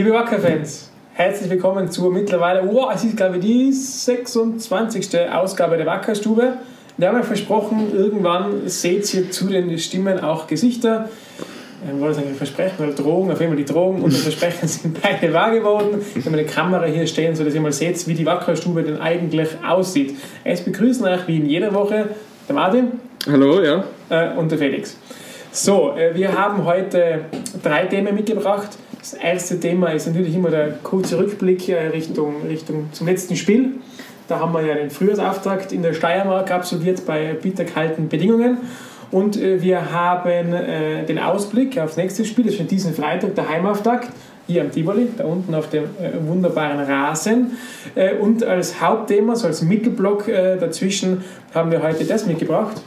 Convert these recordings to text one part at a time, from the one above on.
Liebe Wacker-Fans, herzlich willkommen zur mittlerweile, oh, es ist glaube ich die 26. Ausgabe der Wackerstube. Wir haben ja versprochen, irgendwann seht ihr zu den Stimmen auch Gesichter. Ich wollte sagen Versprechen oder Drogen, auf jeden Fall die Drogen und das Versprechen sind beide wahr geworden. Wir haben eine Kamera hier stehen, sodass ihr mal seht, wie die Wackerstube denn eigentlich aussieht. Es begrüßen euch wie in jeder Woche der Martin. Hallo, ja. Äh, und der Felix. So, äh, wir haben heute drei Themen mitgebracht. Das erste Thema ist natürlich immer der kurze Rückblick äh, Richtung, Richtung zum letzten Spiel. Da haben wir ja den Frühjahrsauftakt in der Steiermark absolviert bei bitterkalten Bedingungen. Und äh, wir haben den Ausblick aufs nächste Spiel, das ist schon diesen Freitag der Heimauftakt, hier am Tivoli, da unten auf dem wunderbaren Rasen. und als Hauptthema, so als Mittelblock dazwischen, haben wir heute das mitgebracht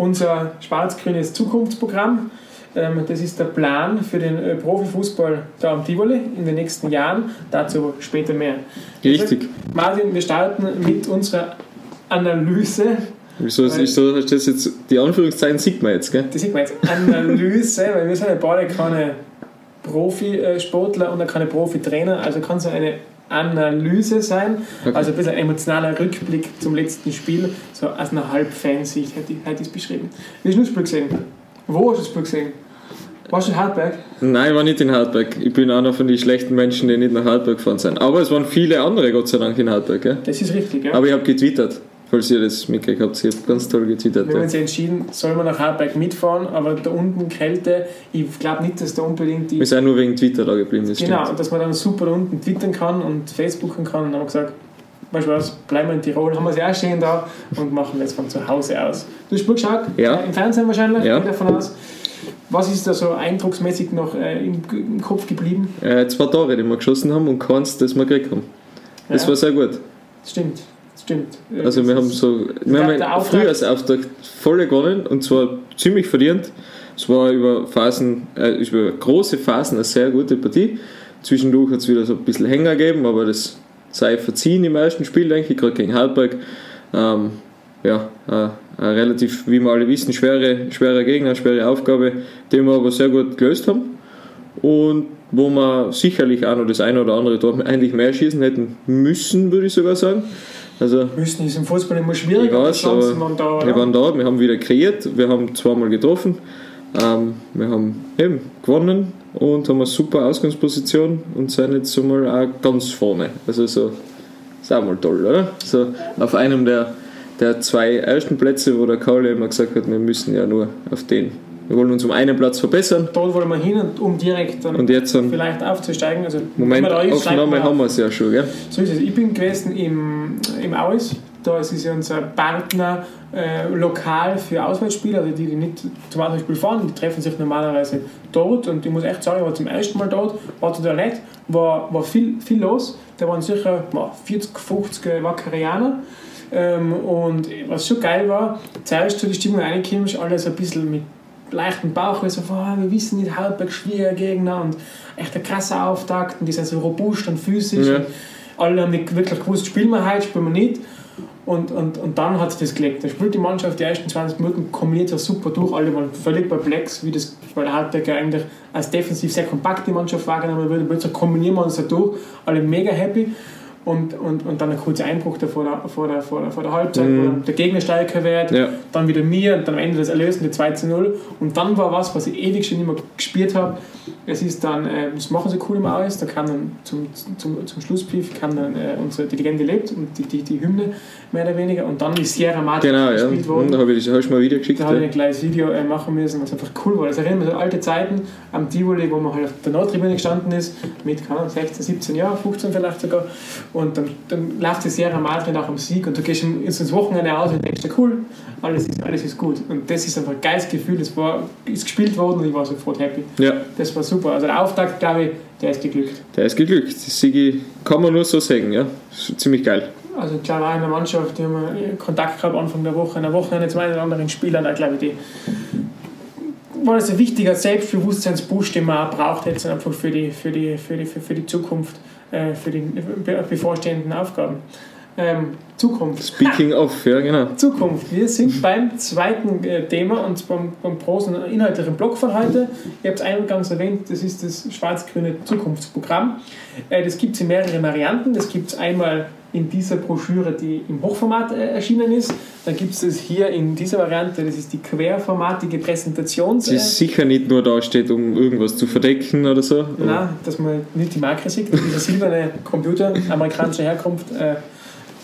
unser schwarz-grünes Zukunftsprogramm. Ähm, das ist der Plan für den äh, Profifußball da am Tivoli in den nächsten Jahren. Dazu später mehr. Richtig. Martin, wir starten mit unserer Analyse. Wieso ist so, das jetzt, die Anführungszeichen sieht man jetzt, gell? Die sieht man jetzt. Analyse, weil wir sind ja beide keine Profisportler und keine Profitrainer, also kann es eine Analyse sein. Okay. Also ein bisschen emotionaler Rückblick zum letzten Spiel. So aus einer Halbfansicht hätte ich, hätte ich es beschrieben. Wie hast du das Spiel gesehen? Wo hast du das Spiel gesehen? Warst du in Hartberg? Nein, ich war nicht in Hartberg. Ich bin einer von den schlechten Menschen, die nicht nach Hartberg gefahren sind. Aber es waren viele andere, Gott sei Dank, in Hartberg. Gell? Das ist richtig, ja. Aber ich habe getwittert falls ihr das mitgekriegt habt. Ihr habt ganz toll getwittert. Wir haben uns entschieden, soll man nach Hartberg mitfahren, aber da unten Kälte, ich glaube nicht, dass da unbedingt die... Wir sind nur wegen Twitter da geblieben, das Genau, stimmt. dass man dann super da unten twittern kann und Facebooken kann und dann haben wir gesagt, weißt du was, bleiben wir in Tirol, haben wir sie auch stehen da und machen das von zu Hause aus. Du hast Spiel geschaut? Ja. Im Fernsehen wahrscheinlich, ja. davon aus. Was ist da so eindrucksmäßig noch äh, im, im, Kopf geblieben? Äh, zwei Tore, die wir geschossen haben und keins, das wir gekriegt haben. Das ja. war sehr gut. Stimmt. Stimmt. Also wir haben so, wir haben einen Frühjahrsauftakt voll gewonnen und zwar ziemlich verdient. Es war über Phasen, äh, über große Phasen eine sehr gute Partie. Zwischendurch hat es wieder so ein bisschen Hänger gegeben, aber das sei verziehen im ersten Spiel, denke ich, gerade gegen Halberg. Ähm, ja, äh, relativ, wie wir alle wissen, schwere, schwere Gegner, schwere Aufgabe, die wir aber sehr gut gelöst haben. Und wo wir sicherlich auch noch das eine oder andere Tor eigentlich mehr schießen hätten müssen, würde ich sogar sagen. Also, Müssen ist im Fußball immer schwierig, ich weiß, aber waren da, wir waren da, wir haben wieder kreiert, wir haben zweimal getroffen, ähm, wir haben eben gewonnen und haben eine super Ausgangsposition und sind jetzt so mal auch ganz vorne. Also so, ist auch mal toll, oder? So auf einem der, der zwei ersten Plätze, wo der Kaule immer gesagt hat, wir müssen ja nur auf den wir wollen uns um einen Platz verbessern. Dort wollen wir hin, um direkt dann, und jetzt dann vielleicht aufzusteigen. Also, Moment, ist, Aufnahme haben wir es ja schon, gell? So ist es. Ich bin gewesen im, im Auis. Da ist es ja unser Partner äh, lokal für Auswärtsspiele, also die, die nicht zum Auswärtsspiel fahren, die treffen sich normalerweise dort. Und ich muss echt sagen, ich war zum ersten Mal dort, war total nett, war, war viel, viel los. Da waren sicher 40, 50 Wackerianer. Ähm, und was schon geil war, zuerst zu die Stimmung reinkommst, alles ein bisschen mit leichten Bauch, so, oh, wir wissen nicht, Halbberg schwieriger Gegner und echt ein krasser Auftakt und die sind so robust und physisch. Ja. Und alle haben nicht wirklich gewusst, spielen wir heute, spielen wir nicht. Und, und, und dann hat sich das gelegt. Da spielt die Mannschaft die ersten 20 Minuten, kombiniert ja super durch, alle waren völlig perplex, wie das, weil Halbberg ja eigentlich als defensiv sehr kompakte Mannschaft wahrgenommen wird. Plötzlich kombinieren wir uns da durch, alle mega happy und, und, und dann ein kurzer Einbruch da vor, der, vor, der, vor, der, vor der Halbzeit, mhm. wo der Gegner stärker wird, ja. dann wieder mir und dann am Ende das Erlösende 2 zu 0. Und dann war was, was ich ewig schon immer gespielt habe. Es ist dann, äh, das machen sie cool im Aus, da kam dann zum, zum, zum Schlusspfiff kam dann äh, unsere, die Legende lebt und die, die, die Hymne mehr oder weniger und dann ist Sierra Madre genau, gespielt ja. worden. Da habe ich, hab ich mal wieder geschickt. Da habe ich ein kleines Video äh, machen müssen, was einfach cool war. Das erinnert mich an alte Zeiten am Tivoli, wo man halt auf der Nordtribüne gestanden ist, mit keine 16, 17 Jahren, 15 vielleicht sogar und dann, dann läuft die Sierra Madre nach dem Sieg und du gehst ins Wochenende aus und denkst, cool, alles ist, alles ist gut. Und das ist einfach ein geiles Gefühl, das war, ist gespielt worden und ich war sofort happy. Ja. Das war super. Also der Auftakt, glaube ich, der ist geglückt. Der ist geglückt. Das Sigi kann man nur so sagen, ja. Ziemlich geil. Also klar, auch in der Mannschaft, die haben Kontakt gehabt Anfang der Woche, in der Wochenende zum einen oder anderen Spielern, da glaube ich, die war das ein wichtiger Selbstbewusstseinsboost, den man auch braucht jetzt einfach für die, für die, für die, für, für die Zukunft, für die bevorstehenden Aufgaben. Ähm, Zukunft. Speaking of, ja genau. Zukunft. Wir sind beim zweiten äh, Thema und beim, beim großen inhaltlichen Block von heute. Ihr habt es eingangs erwähnt, das ist das schwarz-grüne Zukunftsprogramm. Äh, das gibt es in mehreren Varianten. Das gibt es einmal in dieser Broschüre, die im Hochformat äh, erschienen ist. Dann gibt es das hier in dieser Variante, das ist die querformatige Präsentation. Die sicher nicht nur da steht, um irgendwas zu verdecken oder so. Nein, dass man nicht die Marke sieht. Dieser silberne Computer amerikanischer Herkunft. Äh,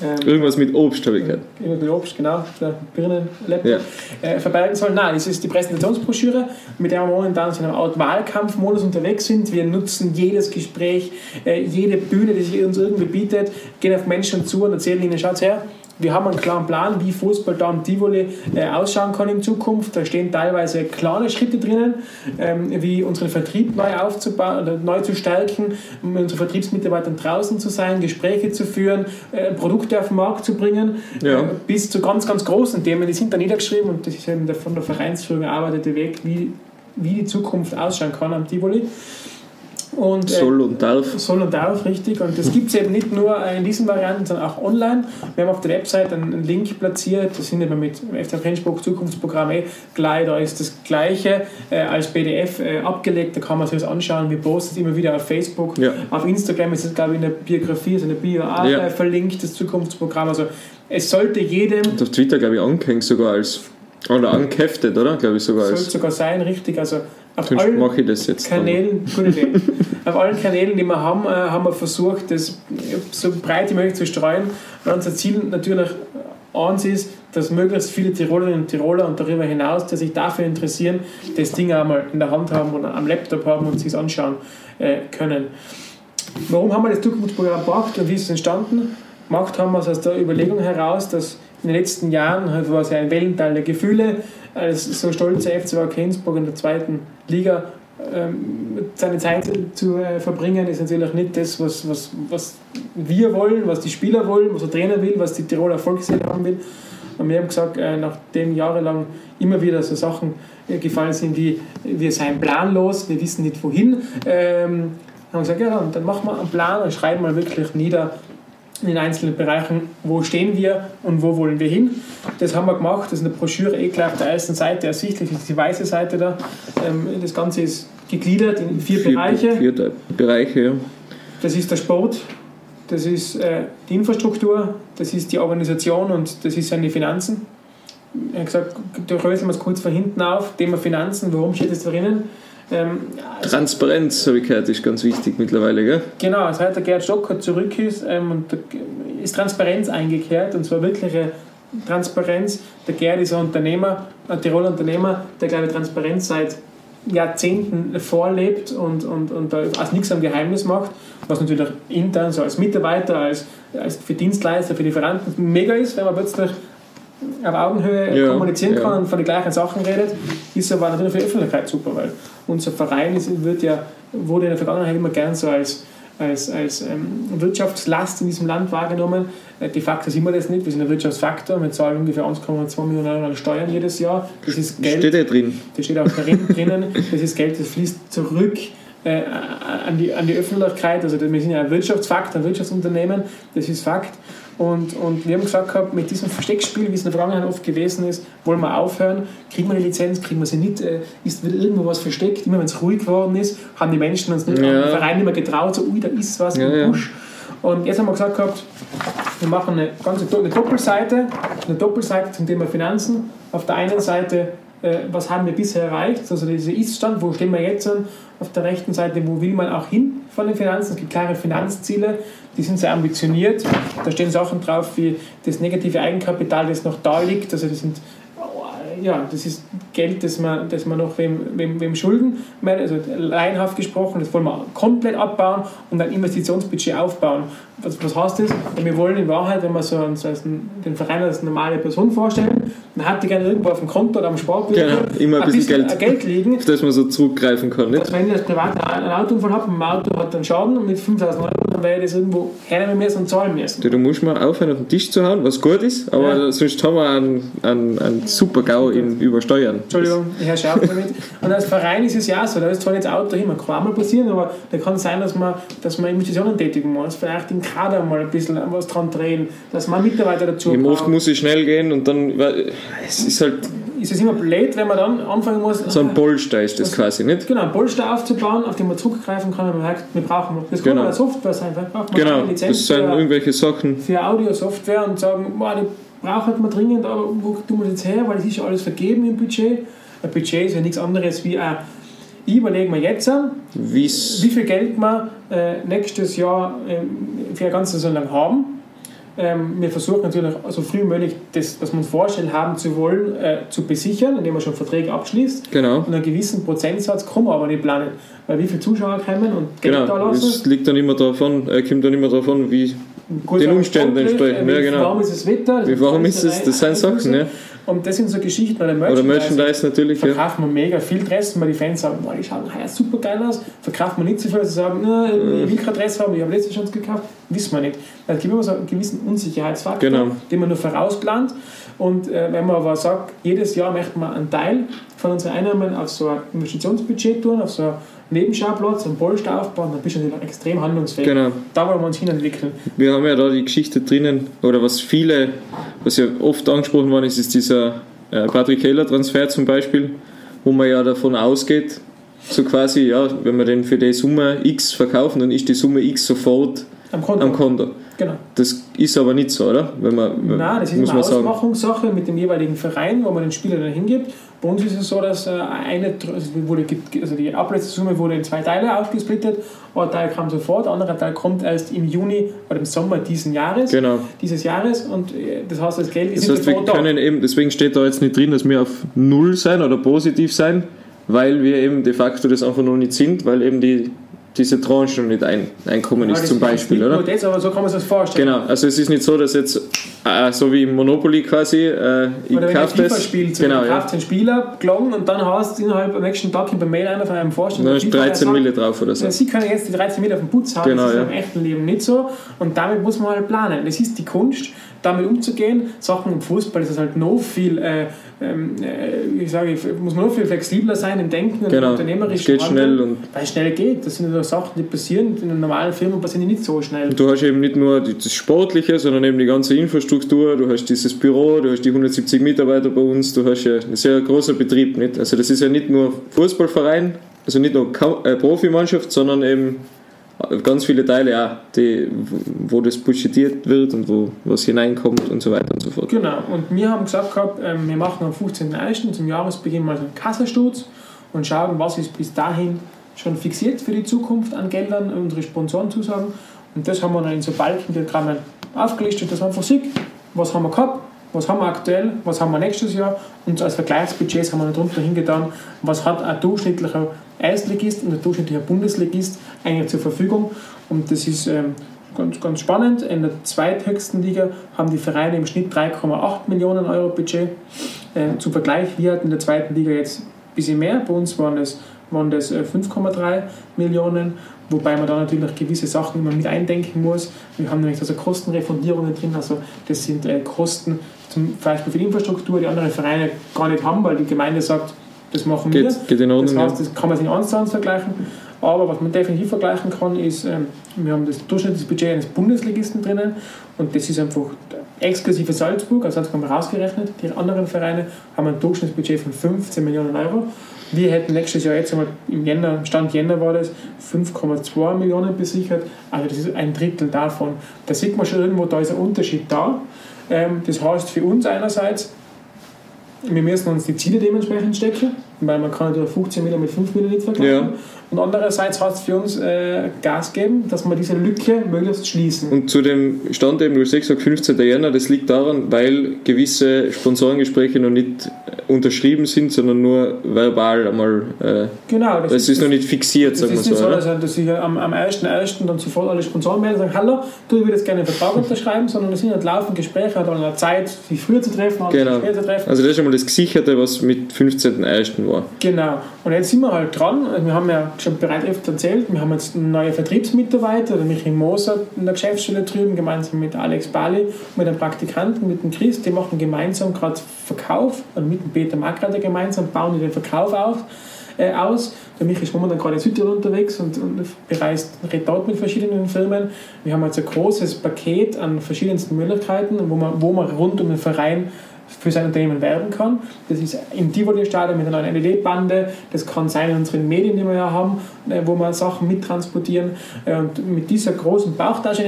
ähm, Irgendwas mit Obst, habe ich gehört. Irgendwas mit Obst, genau, der Birnenlaptop, ja. äh, verbergen soll. Nein, das ist die Präsentationsbroschüre, mit der wir momentan in einem Art Wahlkampfmodus unterwegs sind. Wir nutzen jedes Gespräch, äh, jede Bühne, die sich uns irgendwie bietet, gehen auf Menschen zu und erzählen ihnen, schaut her, wir haben einen klaren Plan, wie Fußball da im Tivoli äh, ausschauen kann in Zukunft. Da stehen teilweise kleine Schritte drinnen, ähm, wie unseren Vertrieb neu aufzubauen oder neu zu stärken, um unseren Vertriebsmitarbeitern draußen zu sein, Gespräche zu führen, äh, Produkte auf den Markt zu bringen, ja. äh, bis zu ganz, ganz großen Themen. Die sind da niedergeschrieben und das ist eben der von der Vereinsführung erarbeitete Weg, wie, wie die Zukunft ausschauen kann am Tivoli. Und, soll und darf. Soll und darf, richtig. Und das gibt es eben nicht nur in diesen Varianten, sondern auch online. Wir haben auf der Website einen Link platziert, das sind wir mit FC Flensburg Zukunftsprogramm eh gleich, da ist das gleiche äh, als PDF äh, abgelegt, da kann man sich das anschauen. Wir posten es immer wieder auf Facebook, ja. auf Instagram ist es glaube ich in der Biografie, also in der Bio auch ja. äh, verlinkt, das Zukunftsprogramm. Also es sollte jedem... Und auf Twitter glaube ich angehängt sogar als... Oder angeheftet, oder? Glaube ich sogar. Sollte sogar sein, richtig. Also auf allen mache ich das jetzt Kanälen, auf allen Kanälen, die wir haben, äh, haben wir versucht, das so breit wie möglich zu streuen. Und unser Ziel natürlich eins ist, dass möglichst viele Tirolerinnen und Tiroler und darüber hinaus, die sich dafür interessieren, das Ding einmal in der Hand haben oder am Laptop haben und sich anschauen äh, können. Warum haben wir das Zukunftsprogramm gebracht und wie ist es entstanden? Gemacht haben wir es aus der Überlegung heraus, dass in den letzten Jahren war es ja ein Wellental der Gefühle, als so stolzer FCW Kensburg in der zweiten Liga ähm, seine Zeit zu äh, verbringen, ist natürlich nicht das, was, was, was wir wollen, was die Spieler wollen, was der Trainer will, was die Tiroler Erfolgsseele haben will. Und wir haben gesagt, äh, nachdem jahrelang immer wieder so Sachen äh, gefallen sind wie wir seien planlos, wir wissen nicht wohin, ähm, haben wir gesagt, ja, dann machen wir einen Plan und schreiben mal wirklich nieder, in den einzelnen Bereichen, wo stehen wir und wo wollen wir hin. Das haben wir gemacht, das ist eine Broschüre eh gleich auf der ersten Seite ersichtlich, das ist die weiße Seite da. Ähm, das Ganze ist gegliedert in vier, vier Bereiche. Vier Bereiche, ja. Das ist der Sport, das ist äh, die Infrastruktur, das ist die Organisation und das ist die Finanzen. Ich habe gesagt, da röseln wir es kurz von hinten auf, Thema Finanzen, warum steht es drinnen? Ähm, also Transparenz, habe ich gehört, ist ganz wichtig mittlerweile, gell? Genau, seit der Gerd Stocker zurück ist, ähm, und ist Transparenz eingekehrt, und zwar wirkliche Transparenz. Der Gerd ist ein Unternehmer, ein Tiroler Unternehmer, der, glaube ich, Transparenz seit Jahrzehnten vorlebt und, und, und da als nichts am Geheimnis macht, was natürlich auch intern, so als Mitarbeiter, als, als für Dienstleister, für Lieferanten mega ist, wenn man plötzlich auf Augenhöhe ja, kommunizieren kann ja. und von den gleichen Sachen redet, ist aber natürlich für die Öffentlichkeit super, weil unser Verein ist, wird ja, wurde in der Vergangenheit immer gern so als, als, als ähm, Wirtschaftslast in diesem Land wahrgenommen. Äh, de facto sind wir das nicht, wir sind ein Wirtschaftsfaktor, wir zahlen ungefähr 1,2 Millionen Euro an Steuern jedes Jahr. Das ist Geld. Steht ja drin. Das steht auch darin, drinnen. Das ist Geld, das fließt zurück äh, an, die, an die Öffentlichkeit. Also wir sind ja ein Wirtschaftsfaktor, ein Wirtschaftsunternehmen, das ist Fakt. Und, und wir haben gesagt gehabt, mit diesem Versteckspiel, wie es in der Vergangenheit oft gewesen ist, wollen wir aufhören. Kriegen wir die Lizenz, kriegen wir sie nicht, äh, ist, wird irgendwo was versteckt. Immer wenn es ruhig geworden ist, haben die Menschen uns nicht, ja. Verein nicht mehr getraut, so, ui, da ist was ja, im Busch. Ja. Und jetzt haben wir gesagt gehabt, wir machen eine ganze eine Doppelseite, eine Doppelseite zum Thema Finanzen. Auf der einen Seite, was haben wir bisher erreicht, also dieser Ist-Stand, wo stehen wir jetzt an? Auf der rechten Seite, wo will man auch hin von den Finanzen? Es gibt klare Finanzziele, die sind sehr ambitioniert. Da stehen Sachen drauf wie das negative Eigenkapital, das noch da liegt. Also das sind ja, das ist Geld, das man, das man noch wem, wem, wem schulden, also laienhaft gesprochen, das wollen wir komplett abbauen und ein Investitionsbudget aufbauen. Was, was heißt das? Wir wollen in Wahrheit, wenn wir so, einen, so einen, den Verein als normale Person vorstellen, dann hat die gerne irgendwo auf dem Konto oder am Sparbuch genau, immer ein, ein bisschen, Geld, Geld liegen, auf das man so zurückgreifen kann. Nicht? Dass wenn ich als Privat einen Autounfall habe, ein Auto hat einen Schaden mit 5000 Euro, dann werde ich das irgendwo hernehmen müssen und zahlen müssen. Du, du musst mal aufhören, auf den Tisch zu hauen, was gut ist, aber ja. sonst haben wir einen, einen, einen super GAU in Übersteuern. Entschuldigung, ich Herr Schärf damit. Und als Verein ist es ja so, da ist zwar jetzt Auto hin, man kann auch mal passieren, aber da kann es sein, dass man, dass man Investitionen tätigen muss. Vielleicht in Kader mal ein bisschen was dran drehen, dass man Mitarbeiter dazu Eben Oft muss es schnell gehen und dann, weil, es ist halt... Ist es immer blöd, wenn man dann anfangen muss... So ein Polster ist das quasi, nicht? Genau, ein Polster aufzubauen, auf den man zurückgreifen kann, wenn man sagt, wir brauchen... Das kann genau. Software sein, vielleicht braucht man genau, eine das sind für, irgendwelche Sachen. Für Audio-Software und sagen, boah, die braucht man dringend, aber wo tun wir jetzt her, weil es ist ja alles vergeben im Budget. Ein Budget ist ja nichts anderes wie ein ich überlege mir jetzt, Wie's wie viel Geld wir äh, nächstes Jahr äh, für eine ganze Saison lang haben. Ähm, wir versuchen natürlich so früh wie möglich, das, was wir uns vorstellen haben zu wollen, äh, zu besichern, indem man schon Verträge abschließt. Genau. Und einen gewissen Prozentsatz kann man aber nicht planen. Weil wie viele Zuschauer kommen und Geld genau. da lassen. Es liegt dann immer davon, äh, kommt dann immer davon, wie den Umständen entsprechend. Ja, genau. Wie warm ist das Wetter? Wie warm ist es? Das sind Sachen, ja. Und das sind so Geschichten, oder Merchandise, oder Merchandise natürlich. Verkaufen ja. wir mega viel Dressen, weil die Fans sagen, boah, die schauen heuer super geil aus. Verkaufen wir nicht so viel, dass sie sagen, ich will kein Dress haben, ich habe letztes schon gekauft. Wissen wir nicht. Es gibt immer so einen gewissen Unsicherheitsfaktor, genau. den man nur vorausplant. Und äh, wenn man aber sagt, jedes Jahr möchte man einen Teil von unseren Einnahmen auf so ein Investitionsbudget tun, auf so ein Nebenschauplatz, einen Polster aufbauen, dann bist du natürlich extrem handlungsfähig. Genau. Da wollen wir uns hinentwickeln. Wir haben ja da die Geschichte drinnen, oder was viele, was ja oft angesprochen worden ist, ist dieser äh, Patrick Keller Transfer zum Beispiel, wo man ja davon ausgeht, so quasi, ja, wenn wir den für die Summe X verkaufen, dann ist die Summe X sofort am Konto. Am Konto. Genau. Das ist aber nicht so, oder? Wenn man, Nein, das ist eine Ausmachungssache mit dem jeweiligen Verein, wo man den Spieler dann hingibt. Bei uns ist es so, dass äh, eine, also, wurde, also die Ablösesumme wurde in zwei Teile aufgesplittet. Ein Teil kam sofort, ein anderer Teil kommt erst im Juni oder im Sommer diesen Jahres. Genau. Dieses Jahres und äh, das heißt, das Geld ist das heißt, wir können eben, deswegen steht da jetzt nicht drin, dass wir auf Null sein oder positiv sein, weil wir eben de facto das einfach noch nicht sind, weil eben die diese Tranche noch nicht ein, einkommen ja, ist, zum Beispiel, oder? Das, aber so kann man sich das vorstellen. Genau, also es ist nicht so, dass jetzt, äh, so wie im Monopoly quasi, äh, ich kaufe das. Spielt, genau, du ja. kaufst einen Spieler, gelangen und dann hast du innerhalb am nächsten Tag per Mail einer von einem Vorstand. Dann hast 13 Mille drauf oder so. Ja, sie können jetzt die 13 Mille auf dem Putz haben, genau, das ist ja. im echten Leben nicht so und damit muss man halt planen. Das ist die Kunst, damit umzugehen. Sachen im Fußball ist es halt noch viel, äh, ähm, äh, ich sage, muss man noch viel flexibler sein im Denken genau. und unternehmerisch. Es geht schnell. Und weil es schnell geht. Das sind ja Sachen, die passieren in einer normalen Firma, passieren die nicht so schnell. Und du hast eben nicht nur das Sportliche, sondern eben die ganze Infrastruktur. Du hast dieses Büro, du hast die 170 Mitarbeiter bei uns, du hast ja einen sehr großer Betrieb. Nicht? Also das ist ja nicht nur Fußballverein, also nicht nur äh, Profimannschaft, sondern eben ganz viele Teile auch, die, wo das budgetiert wird und wo was hineinkommt und so weiter und so fort. Genau, und wir haben gesagt gehabt, ähm, wir machen am 15.01. zum Jahresbeginn mal einen Kassensturz und schauen, was ist bis dahin schon fixiert für die Zukunft an Geldern, unsere Sponsoren zusagen. Und das haben wir dann in so Balkendiagrammen aufgelistet, dass man einfach sieht, was haben wir gehabt, was haben wir aktuell, was haben wir nächstes Jahr und als Vergleichsbudgets haben wir darunter hingetan, was hat ein durchschnittlicher Erstligist und ein durchschnittlicher Bundesligist eigentlich zur Verfügung. Und das ist ähm, ganz, ganz spannend. In der zweithöchsten Liga haben die Vereine im Schnitt 3,8 Millionen Euro Budget. Äh, zum Vergleich, wir hatten in der zweiten Liga jetzt ein bisschen mehr. Bei uns waren das, waren das äh, 5,3 Millionen wobei man da natürlich gewisse Sachen immer mit eindenken muss. Wir haben nämlich also Kostenrefundierungen drin, also das sind äh, Kosten zum Beispiel für die Infrastruktur, die andere Vereine gar nicht haben, weil die Gemeinde sagt, das machen geht, wir. Geht in Ordnung, das heißt, das kann man sich eins vergleichen. Aber was man definitiv vergleichen kann, ist, ähm, wir haben das durchschnittliche Budget eines Bundesligisten drinnen und das ist einfach exklusive Salzburg, also Salzburg haben wir rausgerechnet. Die anderen Vereine haben ein Durchschnittsbudget von 15 Millionen Euro. Wir hätten nächstes Jahr jetzt einmal im Jänner, Stand Jänner war das, 5,2 Millionen besichert. Also das ist ein Drittel davon. Da sieht man schon irgendwo, da ist ein Unterschied da. Ähm, das heißt für uns einerseits, wir müssen uns die Ziele dementsprechend stecken, weil man kann natürlich 15 Millionen mit 5 Millionen nicht vergleichen. Ja. Und andererseits hat es für uns äh, Gas gegeben, dass wir diese Lücke möglichst schließen. Und zu dem Stand eben, du hast gesagt, 15. Jänner, das liegt daran, weil gewisse Sponsorengespräche noch nicht unterschrieben sind, sondern nur verbal einmal. Äh, genau. Das, ist, ist, noch nicht fixiert, sagen wir so. Das ist nicht so, dass ich am, am 1.1. dann sofort alle Sponsoren melden und sagen: Hallo, du, ich würde jetzt gerne einen Vertrag unterschreiben, sondern es sind halt laufend Gespräche, hat auch Zeit, sich früher zu treffen, genau. später zu treffen. Also, das ist einmal das Gesicherte, was mit 15.1. war. Genau. Und jetzt sind wir halt dran. Wir haben ja schon bereits öfter erzählt, wir haben jetzt einen neuen Vertriebsmitarbeiter, der Michael Moser in der Geschäftsstelle drüben, gemeinsam mit Alex Bali, mit einem Praktikanten, mit dem Chris, die machen gemeinsam gerade Verkauf, und mit dem Peter Magrader gemeinsam bauen die den Verkauf auf. äh, aus. Der Michi ist momentan gerade in Südtirol unterwegs und, und bereist, redet dort mit verschiedenen Firmen. Wir haben jetzt ein großes Paket an verschiedensten Möglichkeiten, wo man, wo man rund um den Verein für sein Unternehmen werben kann. Das ist im Tivoli-Stadion mit einer neuen LED-Bande. Das kann sein in unseren Medien, die wir ja haben, äh, wo wir Sachen mittransportieren. Äh, und mit dieser großen Bauchtasche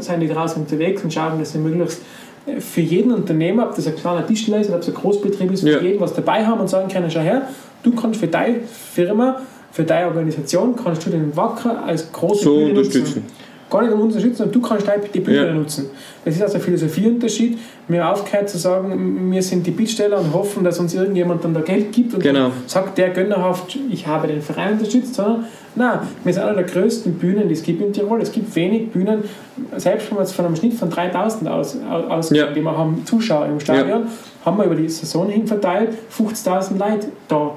sind die draußen unterwegs und schauen, dass sie möglichst äh, für jeden Unternehmer, ob das ein kleiner Tischler ist oder ob es ein Großbetrieb ist, für ja. jeden was dabei haben und sagen können, schau her, du kannst für deine Firma, für deine Organisation, kannst du den Wacker als große so Bühne unterstützen. Nutzen gar nicht um unterstützen, sondern du kannst die Bühne ja. nutzen. Das ist also ein Philosophieunterschied. Mir aufgehört zu sagen, wir sind die Bittsteller und hoffen, dass uns irgendjemand dann da Geld gibt und genau. sagt der gönnerhaft, ich habe den Verein unterstützt, sondern nein, wir sind einer der größten Bühnen, die es gibt in Tirol. Es gibt wenig Bühnen, selbst wenn wir jetzt von einem Schnitt von 3000 aus, aus ja. die wir haben, Zuschauer im Stadion, ja. haben wir über die Saison hin verteilt 50.000 Leute da.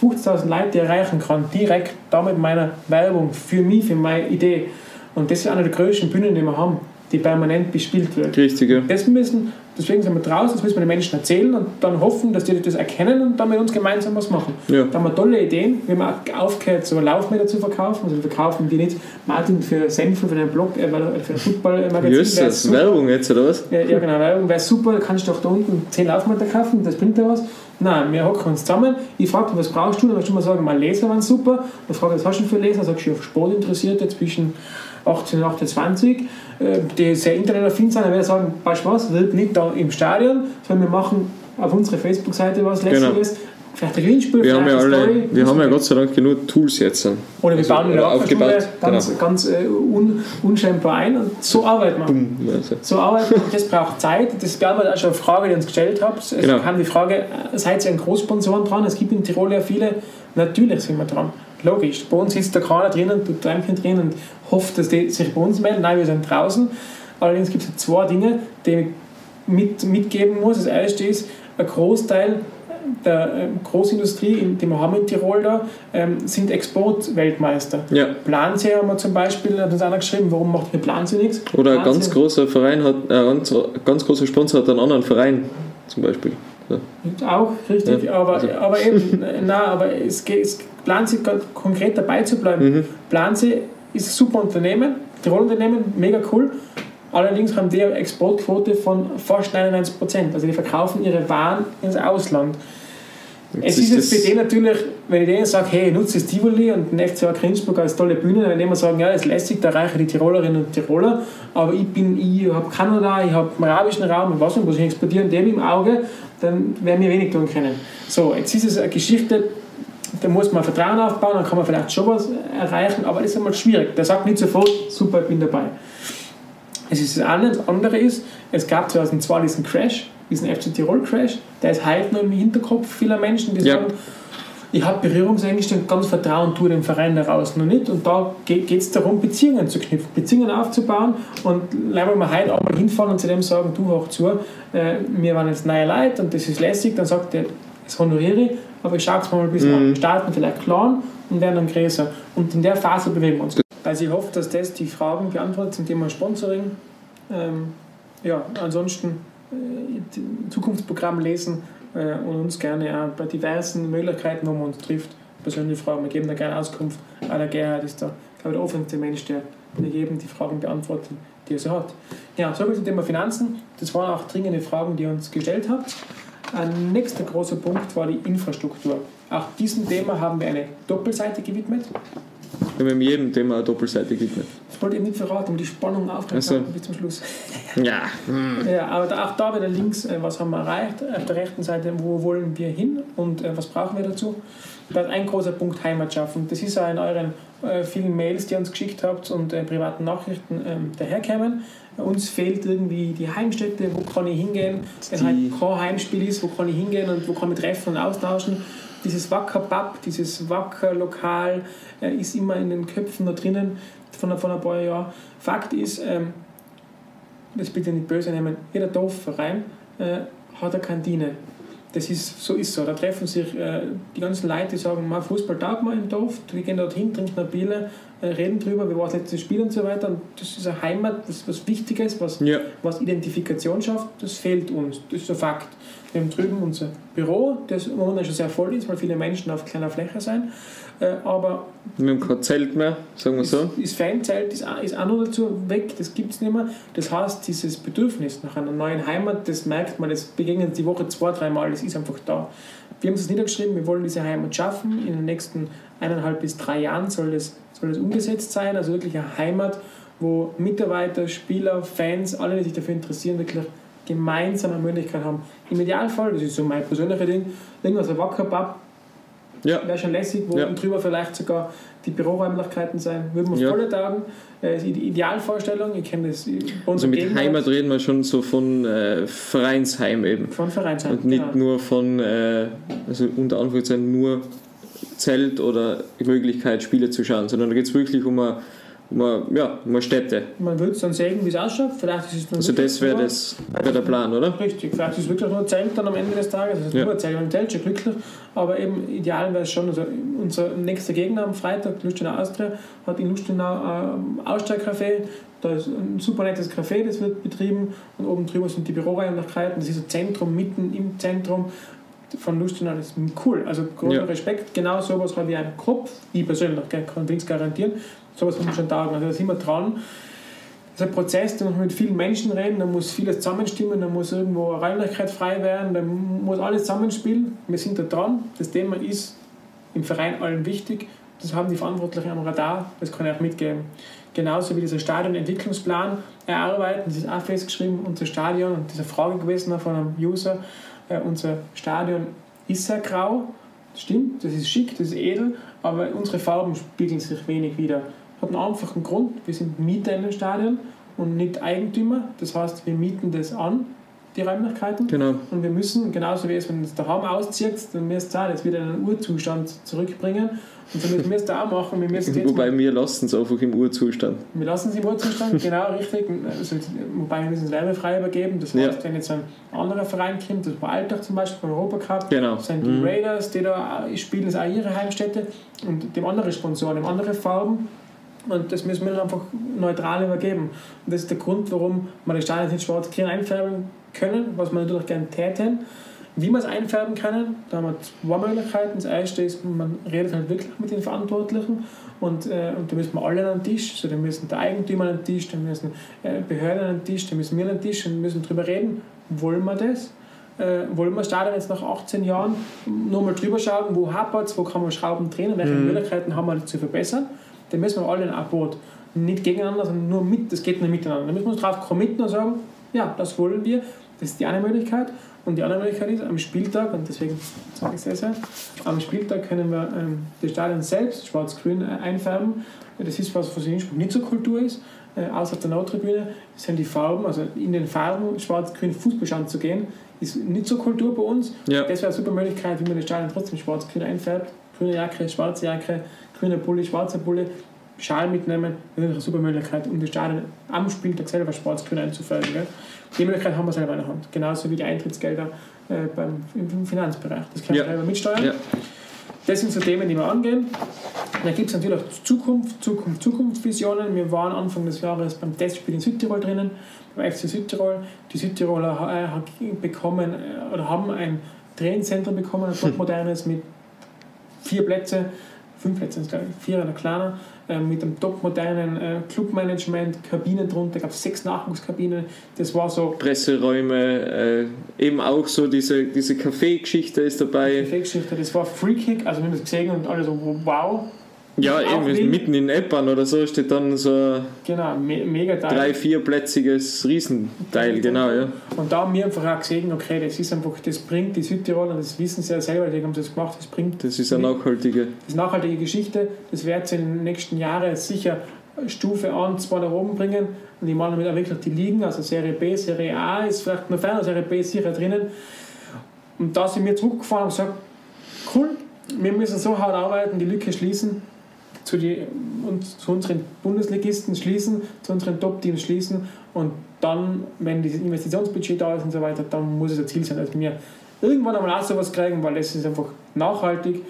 50.000 Leute, die erreichen kann, direkt da mit meiner Werbung, für mich, für meine Idee. Und das ist eine der größten Bühnen, die wir haben, die permanent bespielt wird. Richtig, ja. Das müssen, deswegen sind wir draußen, das müssen wir den Menschen erzählen und dann hoffen, dass die das erkennen und dann mit uns gemeinsam was machen. Ja. Da haben wir tolle Ideen. Wir haben aufgehört, so Laufmeter zu verkaufen. Also wir verkaufen die nicht Martin für Senfen, für den Blog, äh, für ein Football-Magazin. Jösses, Werbung jetzt, oder was? Ja, ja genau, Werbung wäre super. Kannst du doch da unten 10 Laufmeter kaufen, das bringt dir was. Nein, wir hocken uns zusammen. Ich frage was brauchst du? Dann wirst du mal sagen, mal Laser waren super. Dann frage ich, was hast du für Laser? Dann sagst du, ich auf Sport interessiert, jetzt zwischen 18 und 28, äh, die sehr internetaffin sind, dann werde ich sagen, weißt du was, wird nicht da im Stadion, sondern wir machen auf unserer Facebook-Seite was Lässiges. Genau. Vielleicht ein Gewinnspiel, wir haben ja alle, Story, Wir haben ja Gott sei Dank genug Tools jetzt. Oder wir also, bauen eine aufgebaut, ganz, genau. ganz äh, un, unscheinbar ein und so arbeiten wir. Also. So arbeiten wir. Das braucht Zeit. Das beantwortet auch schon eine Frage, die ihr uns gestellt habt. Es genau. kam die Frage, äh, seid ihr ein Großsponsoren dran? Es gibt in Tirol ja viele. Natürlich sind wir dran. Logisch. Bei uns sitzt der keiner drinnen, tut Träumchen drin und hofft, dass die sich bei uns melden. Nein, wir sind draußen. Allerdings gibt es zwei Dinge, die ich mit, mitgeben muss. Das erste ist, ein Großteil der ähm, Großindustrie, die wir haben in Tirol da, ähm, sind Exportweltmeister. Ja. Plansee haben wir zum Beispiel, hat uns einer geschrieben, warum macht mir Plansee nichts? Oder ein ganz großer Verein hat, äh, ein ganz, ganz großer Sponsor hat einen anderen Verein zum Beispiel. Ja. Auch, richtig, ja, aber, also. aber eben, na, aber es geht, es, Plansee konkret dabei zu bleiben. Mhm. Plansee ist ein super Unternehmen, Tirol-Unternehmen, mega cool. Allerdings haben die eine Exportquote von fast 99 Prozent. Also die verkaufen ihre Waren ins Ausland. Jetzt es ist jetzt für die natürlich, wenn ich denen sage, hey, nutze das Tivoli und den FCA Grinsburg als tolle Bühne, dann werden wir sagen, ja, das ist lässig, da erreichen die Tirolerinnen und Tiroler, aber ich bin, ich habe Kanada, ich habe arabischen Raum, ich weiß nicht, was ich exportieren, dem im Auge, dann werden wir wenig tun können. So, jetzt ist es eine Geschichte, da muss man Vertrauen aufbauen, dann kann man vielleicht schon was erreichen, aber das ist einmal schwierig. Der sagt nicht sofort, super, ich bin dabei. Es ist das eine, das andere ist, es gab 2002 diesen Crash, diesen FC Tirol Crash, der ist heute noch im Hinterkopf vieler Menschen, die ja. sagen, ich habe Berührungsängste und ganz Vertrauen tue dem Verein daraus noch nicht. Und da geht es darum, Beziehungen zu knüpfen, Beziehungen aufzubauen. Und leider wir heute auch mal hinfahren und zu dem sagen, du hoch zu, äh, wir waren jetzt neue Leute und das ist lässig, dann sagt er, das honoriere ich, aber ich schaue es mal ein bisschen mhm. an. Wir starten vielleicht klein und werden dann größer. Und in der Phase bewegen wir uns. Also ich hoffe, dass das die Fragen beantwortet zum Thema Sponsoring. Ähm, ja, ansonsten äh, Zukunftsprogramm lesen und uns gerne auch bei diversen Möglichkeiten, wo man uns trifft, persönliche Fragen. Wir geben da gerne Auskunft. Auch der Gerhard ist da, glaube der offenste Mensch, der geben die Fragen beantwortet, die er so hat. Ja, so zum Thema Finanzen. Das waren auch dringende Fragen, die ihr uns gestellt habt. Ein nächster großer Punkt war die Infrastruktur. Auch diesem Thema haben wir eine Doppelseite gewidmet. Wir haben jedem Thema eine Doppelseite gewidmet. Das wollte ich nicht verraten, um die Spannung aufrechtzuerhalten also. bis zum Schluss. Ja. ja aber auch da wieder links, äh, was haben wir erreicht? Auf der rechten Seite, wo wollen wir hin und äh, was brauchen wir dazu? Da ist ein großer Punkt Heimat schaffen. Das ist auch in euren äh, vielen Mails, die ihr uns geschickt habt und privaten Nachrichten ähm, daherkommen. Uns fehlt irgendwie die Heimstätte, wo kann ich hingehen, wenn halt kein Heimspiel ist, wo kann ich hingehen und wo kann ich treffen und austauschen. Dieses Wacker-Pub, dieses Wacker-Lokal äh, ist immer in den Köpfen da drinnen von, von ein paar Jahren. Fakt ist, ähm, das bitte nicht böse nehmen, jeder Dorfverein äh, hat eine Kantine. Das ist, so ist so. Da treffen sich äh, die ganzen Leute, die sagen, mal Fußball taugt man im Dorf, die gehen dorthin, trinken eine Bier äh, reden drüber, wie war das letzte Spiel und so weiter. Und das ist eine Heimat, was, was Wichtiges, was, ja. was Identifikation schafft, das fehlt uns. Das ist ein Fakt. Wir haben drüben unser Büro, das momentan schon sehr voll ist, weil viele Menschen auf kleiner Fläche sind. Äh, aber wir haben kein Zelt mehr, sagen wir ist, so. Das Fanzelt ist, ist auch noch dazu weg, das gibt es nicht mehr. Das heißt, dieses Bedürfnis nach einer neuen Heimat, das merkt man, das begegnet die Woche zwei, dreimal, das ist einfach da. Wir haben es niedergeschrieben, wir wollen diese Heimat schaffen. In den nächsten eineinhalb bis drei Jahren soll das, soll das umgesetzt sein. Also wirklich eine Heimat, wo Mitarbeiter, Spieler, Fans, alle, die sich dafür interessieren, wirklich gemeinsam eine Möglichkeit haben. Im Idealfall, das ist so mein persönliches Ding, irgendwas ein Wackerbab, ja. wäre schon lässig, wo ja. drüber vielleicht sogar die Büroräumlichkeiten sein. Würden wir ja. volle Tagen. Äh, die Idealvorstellung, ich kenne das. Also mit Gegenwart. Heimat reden wir schon so von äh, Vereinsheim eben. Von Vereinsheim. Und nicht genau. nur von, äh, also unter Anführungszeichen nur Zelt oder Möglichkeit, Spiele zu schauen, sondern da geht es wirklich um eine man, ja, man Städte. Man würde es dann sehen, wie es ausschaut. Vielleicht ist es also das wäre das wär der Plan, oder? Richtig, vielleicht ist es wirklich nur ein Zelt dann am Ende des Tages. Das ist ja. nur ein Zelt, ein Zelt schon glücklich. Aber eben ideal wäre es schon, also unser nächster Gegner am Freitag, Lustenau Austria, hat in Lustenau ein Aussteigcafé. Da ist ein super nettes Café, das wird betrieben. Und oben drüber sind die Büroräumlichkeiten. Das ist ein Zentrum, mitten im Zentrum von Lustenau. Das ist cool. Also großen ja. Respekt. Genau sowas habe ich einen Kopf. Ich persönlich kann nichts garantieren sowas muss man schon taugen. Also da sind wir dran. Das ist ein Prozess, da muss man mit vielen Menschen reden, da muss vieles zusammenstimmen, da muss irgendwo eine Räumlichkeit frei werden, da muss alles zusammenspielen. Wir sind da dran. Das Thema ist im Verein allen wichtig. Das haben die Verantwortlichen am Radar, das kann ich auch mitgeben. Genauso wie dieser Stadionentwicklungsplan erarbeiten, das ist auch festgeschrieben, unser Stadion, und diese Frage gewesen von einem User, äh, unser Stadion ist sehr grau, das stimmt, das ist schick, das ist edel, aber unsere Farben spiegeln sich wenig wieder hat einen einfachen Grund. Wir sind Mieter in den Stadien und nicht Eigentümer. Das heißt, wir mieten das an, die Räumlichkeiten. Genau. Und wir müssen, genauso wie es, wenn es daheim auszieht, dann müsst ihr das wieder in einen Urzustand zurückbringen. Und so müssen wir es da auch machen. Wir müssen wobei wir lassen es einfach im Urzustand. Wir lassen es im Urzustand, genau, richtig. Also, wobei wir müssen es werbefrei übergeben. Das heißt, ja. wenn jetzt ein anderer Verein kommt, das war Alltag zum Beispiel, beim Europacup, genau. sind die mhm. Raiders, die da spielen, das auch ihre Heimstätte und dem andere Sponsoren, dem andere Farben und das müssen wir einfach neutral übergeben. Und das ist der Grund, warum wir die Stadien nicht schwarz-grün einfärben können, was wir natürlich gerne täten. Wie wir es einfärben können, da haben wir zwei Möglichkeiten. Das erste ist, man redet halt wirklich mit den Verantwortlichen und, äh, und da müssen wir alle an den Tisch. Also da müssen der Eigentümer an den Tisch, da müssen äh, Behörden an den Tisch, da müssen wir an den Tisch und müssen darüber reden, wollen wir das? Äh, wollen wir Stadion jetzt nach 18 Jahren nochmal drüber schauen, wo hapert es, wo kann man Schrauben drehen, welche mhm. Möglichkeiten haben wir zu verbessern? Den müssen wir alle in ein Boot. Nicht gegeneinander, sondern nur mit, das geht nur miteinander. Da müssen wir uns drauf committen und sagen, ja, das wollen wir. Das ist die eine Möglichkeit. Und die andere Möglichkeit ist, am Spieltag, und deswegen sage ich es sehr, am Spieltag können wir ähm, die Stadion selbst schwarz-grün äh, einfärben. Das ist was, was in Innsbruck nicht so Kultur ist. Äh, außer der Nordtribüne sind die Farben, also in den Farben schwarz-grün Fußball schauen zu gehen, ist nicht so Kultur bei uns. Ja. Das wäre eine super Möglichkeit, wie man das Stadion trotzdem schwarz-grün einfärbt. Grüne Jacke, schwarze Jacke, grüner Bulle, schwarzer Bulle, Schal mitnehmen, das ist eine super Möglichkeit, um das Stadion am Spieltag selber schwarz-grün einzufärben. Gell? Die Möglichkeit haben wir selber in der Hand. Genauso wie die Eintrittsgelder äh, beim, im Finanzbereich. Das können wir ja. selber mitsteuern. Ja. Das sind so Themen, die wir angehen. Da gibt es natürlich auch Zukunft, Zukunft, Zukunftsvisionen. Wir waren Anfang des Jahres beim Testspiel in Südtirol drinnen, beim FC Südtirol. Die Südtiroler äh, bekommen äh, oder haben ein Trainingzentrum bekommen, ein modernes mit vier Plätze fünf Plätze, glaube ich, vier oder kleiner, äh, mit einem topmodernen äh, Clubmanagement, Kabinen drunter, gab es sechs Nachwuchskabinen, das war so... Presseräume, äh, eben auch so diese, diese Café-Geschichte ist dabei. Café-Geschichte, das war Free Kick, also wir haben das gesehen und alle so, wow, ja, eben mitten in Eppern oder so steht dann so ein genau, me mega Teil. drei-, vierplätziges Riesenteil, genau, ja. Und da haben wir einfach auch gesehen, okay, das ist einfach, das bringt die Südtiroler, das wissen sie ja selber, die haben das gemacht, das bringt. Das ist eine nachhaltige. Das ist eine nachhaltige Geschichte, das wird in den nächsten Jahren sicher Stufe 1, 2 nach oben bringen. Und ich meine damit auch wirklich die Ligen, also Serie B, Serie A ist vielleicht noch ferner, Serie B sicher drinnen. Und da sind wir zurückgefahren und gesagt, cool, wir müssen so hart arbeiten, die Lücke schließen zu, die, und zu unseren Bundesligisten schließen, zu unseren Top-Teams schließen und dann, wenn dieses Investitionsbudget da ist und so weiter, dann muss es ein Ziel sein, dass wir irgendwann einmal auch sowas kriegen, weil das ist einfach nachhaltig,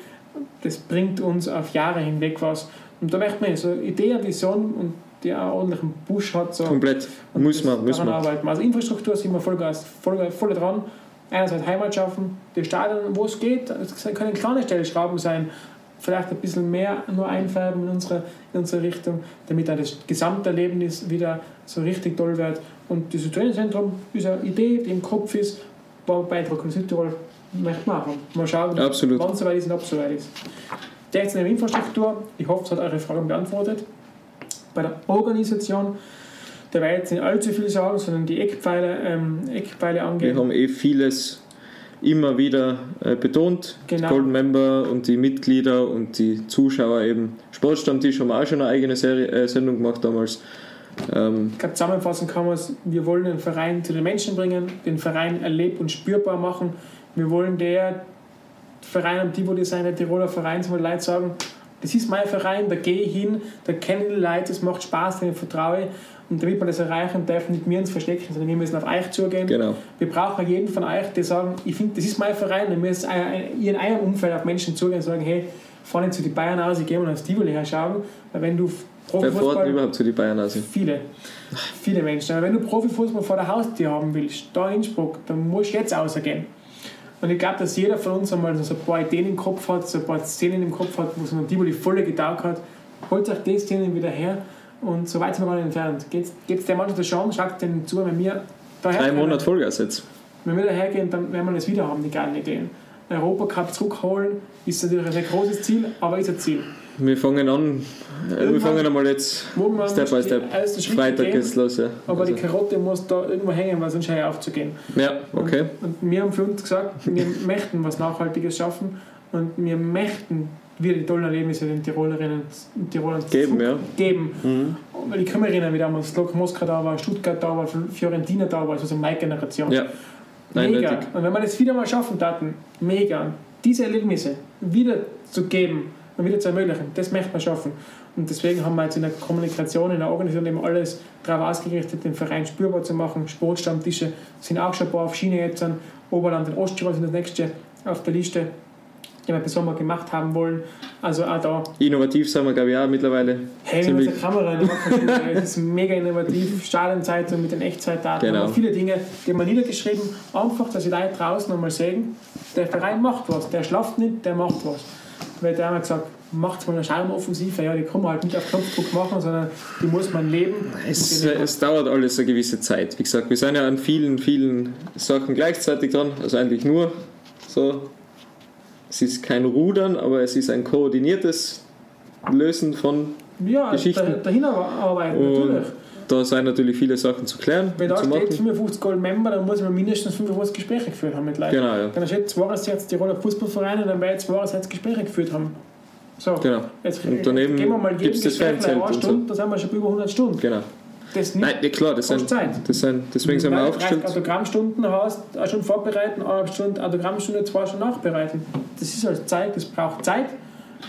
das bringt uns auf Jahre hinweg was Und da möchte man so eine Idee, eine Vision und die auch ordentlichen Busch hat. So Komplett. Muss man, muss man. Arbeiten. Also Infrastruktur sind wir voll, voll, voll dran. Einerseits Heimat schaffen, die Stadien, wo es geht, es können kleine Stellschrauben sein, vielleicht ein bisschen mehr nur einfärben in unsere, in unsere Richtung, damit auch das Gesamterlebnis wieder so richtig toll wird. Und dieses Trainingszentrum ist eine Idee, die im Kopf ist, wo Beitrag in Südtirol möchte machen. Mal schauen, wann es soweit ist und ob es soweit ist. Der in der Infrastruktur, ich hoffe, es hat eure Fragen beantwortet. Bei der Organisation, da werde ich jetzt nicht allzu viel sagen, sondern die Eckpfeile, ähm, Eckpfeile angehen. Wir haben eh vieles immer wieder äh, betont. Genau. Golden Member und die Mitglieder und die Zuschauer eben. Sportstammtisch haben auch schon eine eigene Serie, äh, Sendung gemacht damals. Ähm ich glaube, zusammenfassen kann man es, wir wollen den Verein zu den Menschen bringen, den Verein erlebt und spürbar machen. Wir wollen der Verein am Tivoli sein, der Tiroler Verein, die Leute sagen, das ist mein Verein, da gehe ich hin, da kennen die Leute, es macht Spaß, denen vertraue und damit wir das erreichen, dürfen nicht wir uns verstecken, sondern wir müssen auf euch zugehen. Genau. Wir brauchen jeden von euch, die sagen, ich finde, das ist mein Verein, wir müssen in eurem Umfeld auf Menschen zugehen und sagen, hey, fahr nicht zu den Bayern aus, ich gehe mal aufs Tivoli herschauen, weil wenn du Profifußball... Wer überhaupt zu den Bayern aus? Viele. Viele Menschen. Aber wenn du Profifußball vor der Haustür haben willst, da in Innsbruck, dann musst du jetzt rausgehen. Und ich glaube, dass jeder von uns einmal so ein paar Ideen im Kopf hat, so ein paar Szenen im Kopf hat, wo es einem Tivoli voll getaugt hat. Holt euch die Szenen wieder her und so weit sind wir gar nicht entfernt. Geht es der Mannschaft eine Chance, schaut den zu, wenn wir daher Drei Monate Vollgas jetzt. Wenn wir dahergehen, dann werden wir das wieder haben, die geilen Ideen. Europacup zurückholen ist natürlich ein sehr großes Ziel, aber ist ein Ziel. Wir fangen an, irgendwann wir fangen einmal jetzt Step by Step. Freitag geht's los, ja. Aber also. die Karotte muss da irgendwo hängen, weil sonst hör aufzugehen. Ja, okay. Und, und wir haben für uns gesagt, wir möchten was Nachhaltiges schaffen und wir möchten wieder die tollen Erlebnisse den Tirolerinnen und Tirolern geben. Ja. geben. Mhm. Weil ich kann mich erinnern, wie damals Lok Moskau da war, Stuttgart da war, Fiorentina da war, also meine Generation. Ja. Mega. Eindeutig. Und wenn wir das wieder mal schaffen taten, mega. diese Erlebnisse wieder zu geben und wieder zu ermöglichen, das möchte man schaffen. Und deswegen haben wir jetzt in der Kommunikation, in der Organisation eben alles darauf ausgerichtet, den Verein spürbar zu machen. Sportstammtische sind auch schon ein paar auf Schiene jetzt an. Oberland und Osttirol sind das nächste auf der Liste die wir bis Sommer gemacht haben wollen. Also auch da. Innovativ sind wir, glaube ich, auch mittlerweile. Hey, mit der Kamera in der ist mega innovativ. Stadionzeitung mit den Echtzeitdaten. Genau. viele Dinge, die haben wir niedergeschrieben. Einfach, dass die Leute draußen einmal sehen, der Verein macht was. Der schlaft nicht, der macht was. Weil der haben gesagt, macht mal eine Schaumoffensive, ja, die kann man halt nicht auf Knopfdruck machen, sondern die muss man leben. Es, es dauert alles eine gewisse Zeit. Wie gesagt, wir sind ja an vielen, vielen Sachen gleichzeitig dran, also eigentlich nur so es ist kein Rudern, aber es ist ein koordiniertes Lösen von ja, Geschichten. Ja, dahin arbeiten, natürlich. Da sind natürlich viele Sachen zu klären. Wenn da steht machen. 55 Gold Member, dann muss man mindestens 55 Gespräche geführt haben mit Leuten. Genau, ja. Dann steht jetzt Tiroler Fußballvereine, dann werde ich zwei Gespräche geführt haben. So, genau. Jetzt und daneben gehen wir mal gibt es das Fanzelt. Stunde, so. Da sind wir schon über 100 Stunden. Genau das nicht. Nein, klar, das sind, Zeit. Das sind, deswegen sind wir aufgestellt. Wenn du Autogrammstunden hast, auch schon vorbereiten, eineinhalb Stunden Autogrammstunde, zwei schon nachbereiten. Das ist halt Zeit, das braucht Zeit,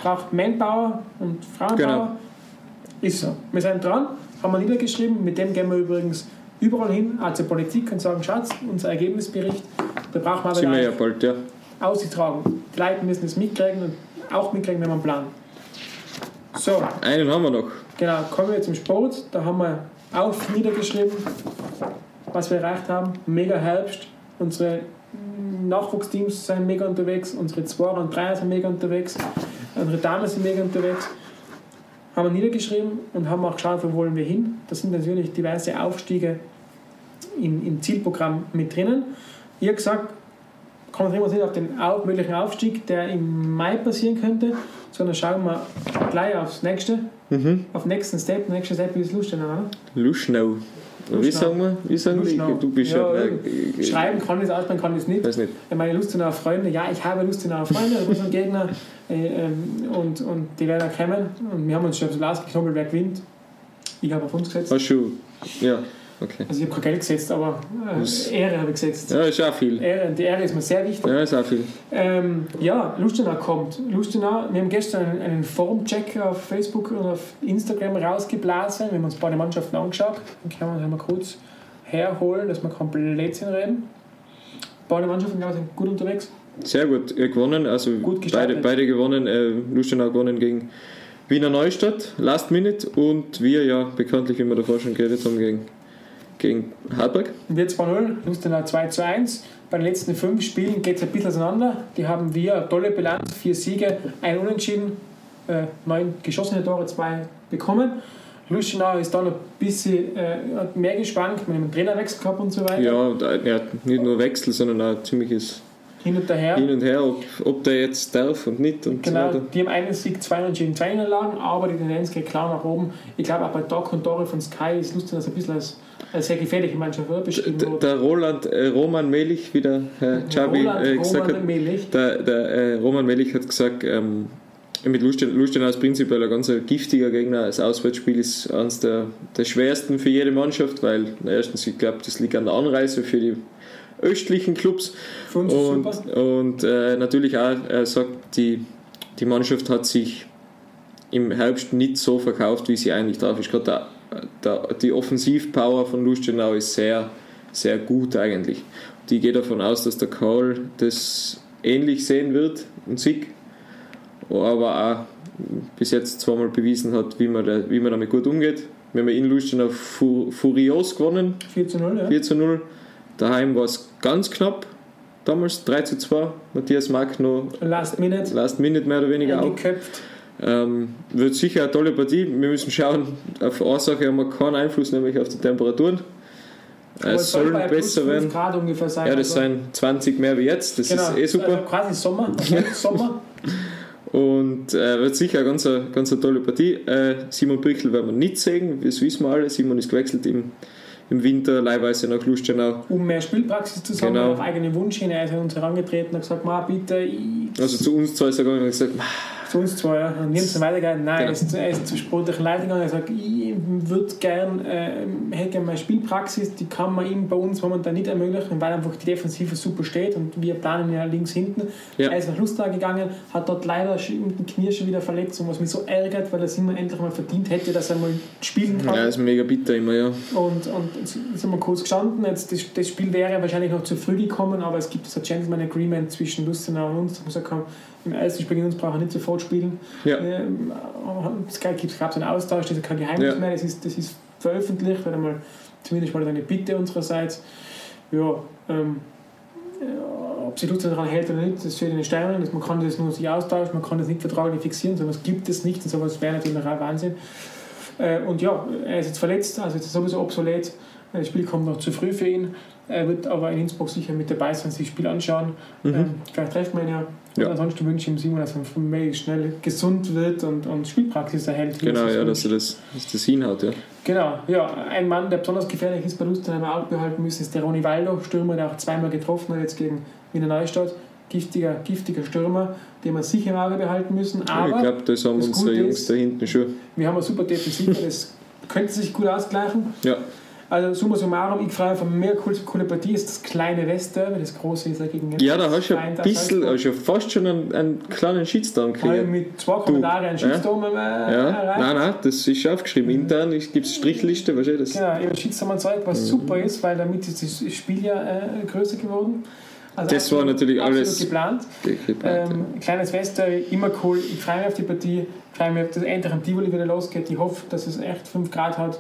braucht Manpower und Frauenpower. Genau. Ist so. Wir sind dran, haben wir niedergeschrieben, mit dem gehen wir übrigens überall hin, auch zur Politik und sagen, Schatz, unser Ergebnisbericht, da brauchen wir aber Sind wir ja bald, ja. ausgetragen. Die Leute müssen es mitkriegen und auch mitkriegen, wenn wir einen Plan. So. Einen haben wir noch. Genau, kommen wir zum Sport. Da haben wir auch niedergeschrieben, was wir erreicht haben. Mega Herbst. Unsere Nachwuchsteams sind mega unterwegs, unsere Zweier und Dreier sind mega unterwegs, unsere Damen sind mega unterwegs. Haben wir niedergeschrieben und haben auch geschaut, wo wollen wir hin. Da sind natürlich diverse Aufstiege im, im Zielprogramm mit drinnen. Habe gesagt, konzentrieren wir uns nicht auf den möglichen Aufstieg, der im Mai passieren könnte, sondern schauen wir gleich aufs nächste. Mhm. Auf nächsten Step. Der nächste Step ist Lustenau, oder? Lustenau. Wie sagen wir? Wie sagen Lustenau. Du bist ja, ja Schreiben kann ich es, aussprechen kann ich es nicht. Weiß nicht. Meine Lustenauer Freunde, ja, ich habe Lustenauer Freunde, das sind Gegner. Äh, ähm, und, und die werden auch kommen. Und wir haben uns schon so ausgeknobbelt, wer gewinnt. Ich habe auf uns gesetzt. Hast du? Ja. Okay. Also ich habe kein Geld gesetzt, aber äh, Ehre habe ich gesetzt. Ja, ist auch viel. Ehre, die Ehre ist mir sehr wichtig. Ja, ist auch viel. Ähm, ja, Lustenau kommt. Lustenau, wir haben gestern einen, einen Formcheck auf Facebook und auf Instagram rausgeblasen. Wir haben uns beide Mannschaften angeschaut. Dann können wir uns mal kurz herholen, dass wir komplett reden. Beide Mannschaften glaube ich, sind gut unterwegs. Sehr gut gewonnen, also gut beide, beide gewonnen. Äh, Lustenau gewonnen gegen Wiener Neustadt, Last Minute und wir ja bekanntlich, wie wir davor schon geredet haben, gegen, gegen Hartberg. Wir 2-0, Lustenau 2 zu 1. Bei den letzten fünf Spielen geht es ein bisschen auseinander. Die haben wir eine tolle Bilanz, vier Siege, ein Unentschieden, äh, neun geschossene Tore, zwei bekommen. Lustenau ist da noch ein bisschen äh, mehr gespannt, mit einem Trainerwechsel gehabt und so weiter. Ja, ja nicht nur Wechsel, sondern auch ziemliches hin und her. Hin und her, ob, ob der jetzt darf und nicht. Und genau, so die haben einen Sieg, zwei Unentschieden, zwei Niederlagen, aber die Tendenz geht klar nach oben. Ich glaube auch bei Doc und Tore von Sky ist Lustenau ein bisschen als, als sehr gefährliche Mannschaft beschrieben Der, der Roland, äh, Roman Melich, wie der Herr Chabi äh, gesagt Roman hat, der, der äh, Roman Melich hat gesagt, ähm, mit Lustenau ist prinzipiell ein ganz giftiger Gegner. Das Auswärtsspiel ist eines der, der schwersten für jede Mannschaft, weil erstens, ich glaube, das liegt an der Anreise für die östlichen Clubs. und und äh, natürlich auch, er sagt, die, die Mannschaft hat sich im Herbst nicht so verkauft, wie sie eigentlich drauf ist. Gerade der, die Offensivpower von Lustenau ist sehr, sehr gut eigentlich. Die geht davon aus, dass der Karl das ähnlich sehen wird und Sieg, aber auch bis jetzt zweimal bewiesen hat, wie man, da, wie man damit gut umgeht. Wir haben in Lustenau furios gewonnen. 4 zu 0, ja. 4 zu 0. Daheim war es ganz knapp, damals 3 zu 2. Matthias Mack noch Last Minute, Last Minute mehr oder weniger auch. Ähm, wird sicher eine tolle Partie. Wir müssen schauen, auf Ursache haben wir keinen Einfluss, nämlich auf die Temperaturen. es soll besser werden. Grad ungefähr sein, ja, das also. sind 20 mehr wie jetzt. Das genau, ist eh super. Also quasi Sommer. Sommer. Und äh, wird sicher eine ganz, ganz eine tolle Partie. Äh, Simon Brickel werden wir nicht sehen, das wissen wir alle. Simon ist gewechselt im im Winter leihweise nach Lustenau. Um mehr Spielpraxis zu sammeln, genau. auf eigenen Wunsch hin. Er ist an uns herangetreten und gesagt, Ma, bitte. Ich also zu uns zwei ist er gegangen und gesagt, zu uns zwei, ja. Und wir haben weitergegangen. Nein, genau. er, ist, er ist zur sportlichen Leitung gegangen. Er sagt, ich würde gerne, äh, hätte gerne meine Spielpraxis, die kann man ihm bei uns momentan nicht ermöglichen, weil einfach die Defensive super steht und wir planen ja links hinten. Ja. Er ist nach Lustenau gegangen, hat dort leider mit dem Knie schon wieder verletzt und was mich so ärgert, weil er es immer endlich mal verdient hätte, dass er mal spielen kann. Ja, ist mega bitter immer, ja. Und, und jetzt sind wir kurz gestanden. Jetzt, das, das Spiel wäre wahrscheinlich noch zu früh gekommen, aber es gibt so ein Gentleman Agreement zwischen Lustenau und uns. Da muss er kommen im ersten Spiel gegen uns braucht er nicht sofort spielen. Ja. Es gab einen Austausch, das ist kein Geheimnis ja. mehr, das ist, das ist veröffentlicht, oder mal, zumindest mal eine Bitte unsererseits. Ja, ähm, ob sich Lutz daran hält oder nicht, das steht in den Sternen. Man kann das nur sich austauschen, man kann das nicht vertraglich fixieren, sondern es gibt es nicht und sowas wäre natürlich auch Wahnsinn. Äh, und ja, er ist jetzt verletzt, also ist sowieso obsolet. Das Spiel kommt noch zu früh für ihn. Er wird aber in Innsbruck sicher mit dabei sein, sich das Spiel anschauen. Mhm. Ähm, vielleicht treffen wir ihn ja. ja. ansonsten wünsche ich ihm Simon, dass er von May schnell gesund wird und, und Spielpraxis erhält. Genau, ja, dass er das, dass das hinhaut. Ja. Genau, ja. Ein Mann, der besonders gefährlich ist bei Lustenheim auch behalten müssen, ist der Ronny Waldo, Stürmer, der auch zweimal getroffen hat, jetzt gegen Wiener Neustadt. Giftiger, giftiger Stürmer, den wir sicher im Auge behalten müssen. Aber ich glaube, das haben das unsere Jungs ist, da hinten schon. Wir haben eine super Defensive, das könnte sich gut ausgleichen. Ja. Also summa summarum, ich freue mich auf eine mega coole, coole Partie. ist das kleine Westderby, das große ist gegen Ja, da hast du ein bisschen, also fast schon einen, einen kleinen Shitstorm gekriegt. mit zwei Kommentaren einen Shitstorm ja. Äh, ja. Erreicht. Nein, nein, das ist aufgeschrieben. Intern gibt es Strichliste, weißt du das? Genau, ich habe Shitstorm erzeugt, was mhm. super ist, weil damit ist das Spiel ja äh, größer geworden. Also das war natürlich alles geplant. geplant ähm, ja. Kleines Westderby, immer cool. Ich freue mich auf die Partie. Ich freue mich, dass endlich am Tivoli wieder losgeht. Ich hoffe, dass es echt 5 Grad hat.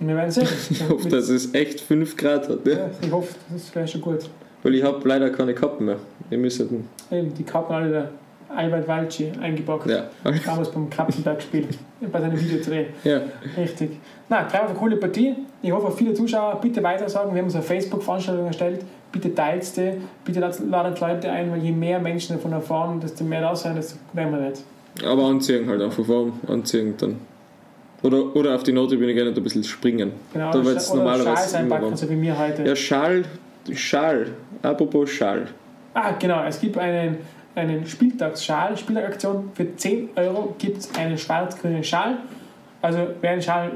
Wir werden sehen. ich hoffe, dass es echt 5 Grad hat. Ja. ja ich hoffe, das wäre schon gut. Weil ich habe leider keine Kappen mehr. Wir müssen Eben, die Kappen alle der Albert Walci eingepackt. Ja. Damals beim Kappenberg-Spiel, bei seinem Videodreh. Ja. Richtig. Na, drei eine coole Partie. Ich hoffe, viele Zuschauer bitte weitersagen. Wir haben uns eine Facebook-Veranstaltung erstellt. Bitte teilt die. Bitte ladet Leute ein, weil je mehr Menschen davon erfahren, desto mehr da sein, desto werden wir nicht. Aber anziehen halt einfach warm. Anziehen dann. Oder, oder auf die Nottribüne gehen und ein bisschen springen. Genau, da wird es normalerweise Schal einpacken, so wie mir heute. Ja, Schal, Schal. Apropos Schal. Ah, genau, es gibt einen, einen Spieltagsschal, Spieltagaktion. Für 10 Euro gibt es einen schwarz-grünen Schal. Also wer einen Schal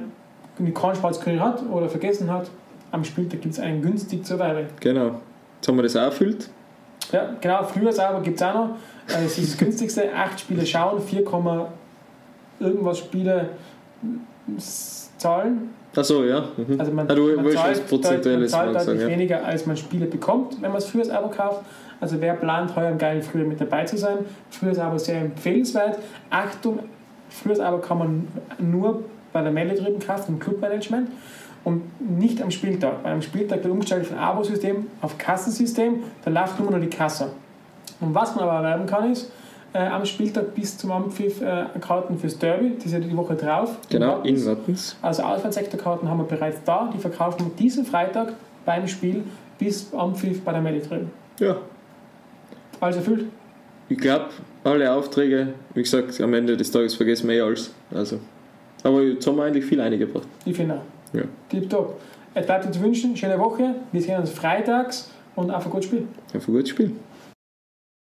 keinen schwarz-grün hat oder vergessen hat, am Spieltag gibt es einen günstig zur Weile. Genau. Jetzt haben wir das auch erfüllt. Ja, genau, früher sauber gibt es auch noch. Das ist das günstigste. 8 Spiele schauen, 4, irgendwas Spiele zahlen. Achso, ja. Mhm. Also man, du man zahlt, prozentuelles man zahlt deutlich ja. weniger, als man Spiele bekommt, wenn man es fürs Abo kauft. Also wer plant, heuer im geilen Frühjahr mit dabei zu sein? Früher ist aber sehr empfehlenswert. Achtung, Früher aber kann man nur bei der Meldetrieben kaufen, im Clubmanagement und nicht am Spieltag. Bei einem Spieltag wird umgestellt von Abo-System auf Kassensystem, da läuft nur noch die Kasse. Und was man aber erwerben kann, ist äh, am Spieltag bis zum Ampfiff äh, Karten fürs Derby, die sind die Woche drauf. Genau, in Wattens. Also Auswärtssektorkarten haben wir bereits da, die verkaufen wir diesen Freitag beim Spiel bis Ampfiff bei der Meldetrieben. Ja. Alles erfüllt? Ich glaube, alle Aufträge, wie gesagt, am Ende des Tages vergessen wir eh alles. Also. Aber jetzt haben wir eigentlich viel eingebracht. Ich finde auch. Ja. Tipptopp. Es bleibt uns wünschen, schöne Woche. Wir sehen uns freitags und auf ein gutes Spiel. Auf ein gutes Spiel.